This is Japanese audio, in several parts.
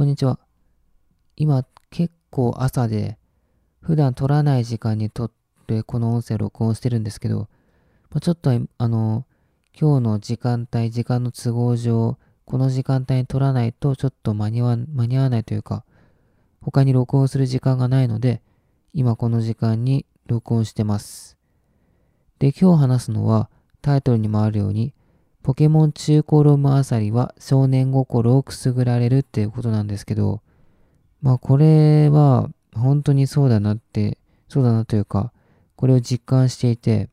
こんにちは。今、結構朝で、普段撮らない時間に撮ってこの音声録音してるんですけど、ま、ちょっと、あの、今日の時間帯、時間の都合上、この時間帯に撮らないとちょっと間に合わないというか、他に録音する時間がないので、今この時間に録音してます。で、今日話すのは、タイトルにもあるように、ポケモン中古ロムあさりは少年心をくすぐられるっていうことなんですけど、まあこれは本当にそうだなって、そうだなというか、これを実感していて、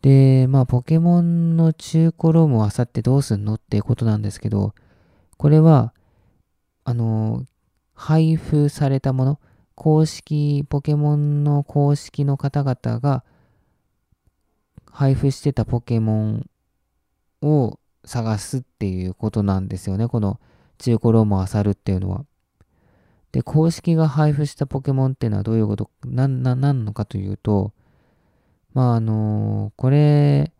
で、まあポケモンの中古ロムを漁ってどうすんのっていうことなんですけど、これは、あの、配布されたもの、公式、ポケモンの公式の方々が配布してたポケモンを探すっていうことなんですよね。この中古ロームを漁るっていうのは。で、公式が配布したポケモンっていうのはどういうこと、な、な、なんのかというと、まああの、これ、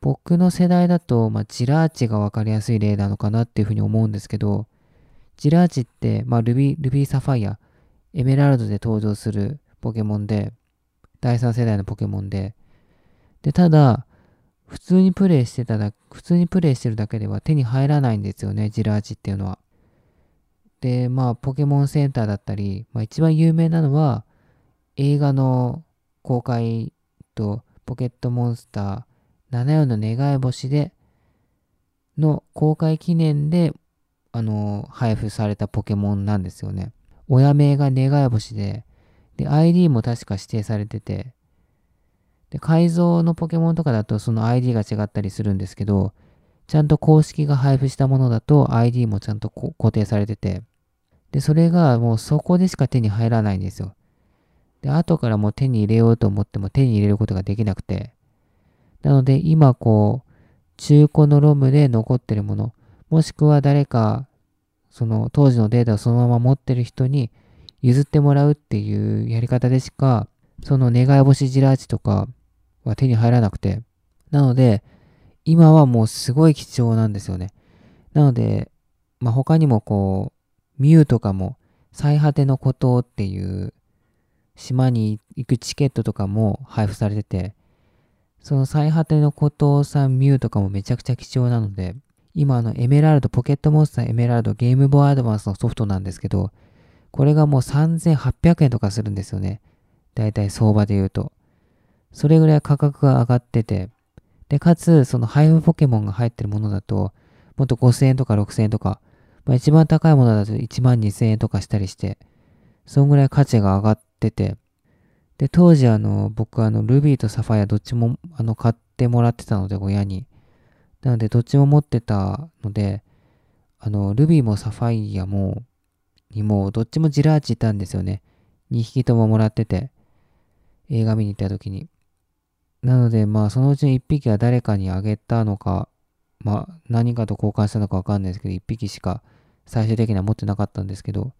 僕の世代だと、まあ、ジラーチがわかりやすい例なのかなっていうふうに思うんですけど、ジラーチって、まあ、ルビー、ルビーサファイア、エメラルドで登場するポケモンで、第3世代のポケモンで、で、ただ、普通にプレイしてただ、普通にプレイしてるだけでは手に入らないんですよね、ジラージっていうのは。で、まあ、ポケモンセンターだったり、まあ、一番有名なのは、映画の公開と、ポケットモンスター7夜の願い星で、の公開記念で、あの、配布されたポケモンなんですよね。親名が願い星で、で、ID も確か指定されてて、で、改造のポケモンとかだとその ID が違ったりするんですけど、ちゃんと公式が配布したものだと ID もちゃんと固定されてて、で、それがもうそこでしか手に入らないんですよ。で、後からもう手に入れようと思っても手に入れることができなくて、なので今こう、中古のロムで残ってるもの、もしくは誰か、その当時のデータをそのまま持ってる人に譲ってもらうっていうやり方でしか、その願い星ジラーチとか、は手に入らなくて。なので、今はもうすごい貴重なんですよね。なので、まあ、他にもこう、ミュウとかも、最果ての孤島っていう島に行くチケットとかも配布されてて、その最果ての孤島さんミュウとかもめちゃくちゃ貴重なので、今のエメラルド、ポケットモンスターエメラルドゲームボーイアドバンスのソフトなんですけど、これがもう3800円とかするんですよね。だいたい相場で言うと。それぐらい価格が上がってて、で、かつ、その配布ポケモンが入ってるものだと、もっと5000円とか6000円とか、まあ、一番高いものだと1万2000円とかしたりして、そんぐらい価値が上がってて、で、当時あの、僕あの、ルビーとサファイアどっちもあの、買ってもらってたので、親に。なので、どっちも持ってたので、あの、ルビーもサファイアも、にも、どっちもジラーチいたんですよね。2匹とももらってて、映画見に行った時に。なので、まあ、そのうちの1匹は誰かにあげたのか、まあ、何かと交換したのかわかんないですけど、1匹しか最終的には持ってなかったんですけど、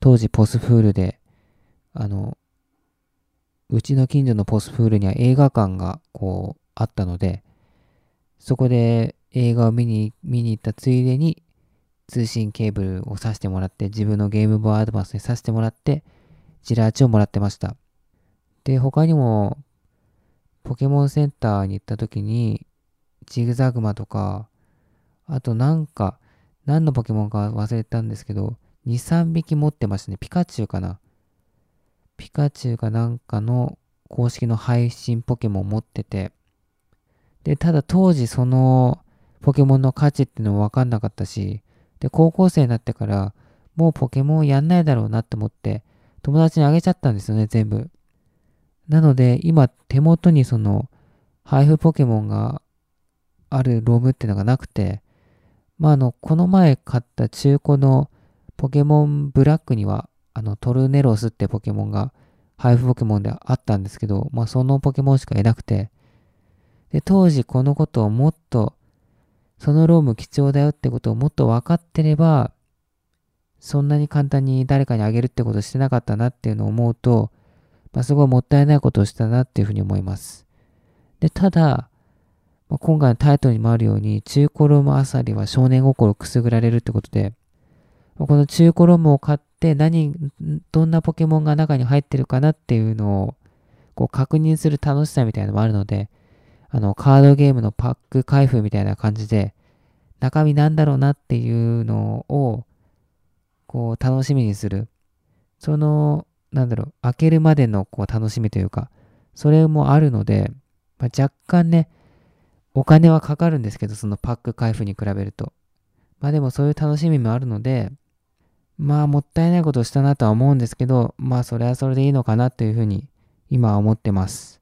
当時ポスフールで、あの、うちの近所のポスフールには映画館がこうあったので、そこで映画を見に見に行ったついでに通信ケーブルを挿してもらって、自分のゲームボーイアドバンスに挿してもらって、ジラーチをもらってました。で、他にもポケモンセンターに行った時に、ジグザグマとか、あとなんか、何のポケモンか忘れたんですけど、2、3匹持ってましたね。ピカチュウかな。ピカチュウかなんかの公式の配信ポケモン持ってて、で、ただ当時そのポケモンの価値っていうのもわかんなかったし、で、高校生になってから、もうポケモンやんないだろうなって思って、友達にあげちゃったんですよね、全部。なので、今手元にその配布ポケモンがあるロムっていうのがなくて、まあ、あの、この前買った中古のポケモンブラックには、あの、トルネロスってポケモンが配布ポケモンであったんですけど、まあ、そのポケモンしかいなくて、で、当時このことをもっと、そのローム貴重だよってことをもっと分かってれば、そんなに簡単に誰かにあげるってことしてなかったなっていうのを思うと、まあ、すごいもったいないことをしたなっていうふうに思います。で、ただ、まあ、今回のタイトルにもあるように、中古ロームあさりは少年心をくすぐられるってことで、この中古ロムを買って何、どんなポケモンが中に入ってるかなっていうのをこう確認する楽しさみたいなのもあるので、あの、カードゲームのパック開封みたいな感じで、中身なんだろうなっていうのを、こう、楽しみにする。その、なんだろう、開けるまでのこう楽しみというか、それもあるので、まあ、若干ね、お金はかかるんですけど、そのパック開封に比べると。まあでもそういう楽しみもあるので、まあもったいないことをしたなとは思うんですけど、まあそれはそれでいいのかなというふうに今は思ってます。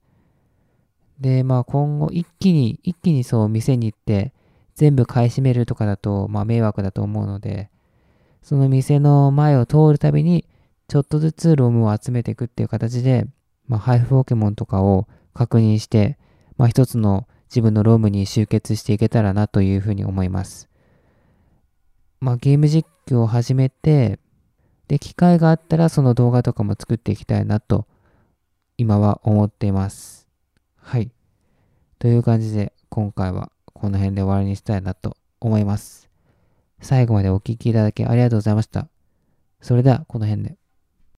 で、まあ今後一気に、一気にそう店に行って全部買い占めるとかだと、まあ迷惑だと思うので、その店の前を通るたびにちょっとずつロムを集めていくっていう形で、まあ配布ポケモンとかを確認して、まあ一つの自分のロムに集結していけたらなというふうに思います。まあゲーム実況を始めて、で、機会があったらその動画とかも作っていきたいなと今は思っています。はい。という感じで今回はこの辺で終わりにしたいなと思います。最後までお聴きいただきありがとうございました。それではこの辺で。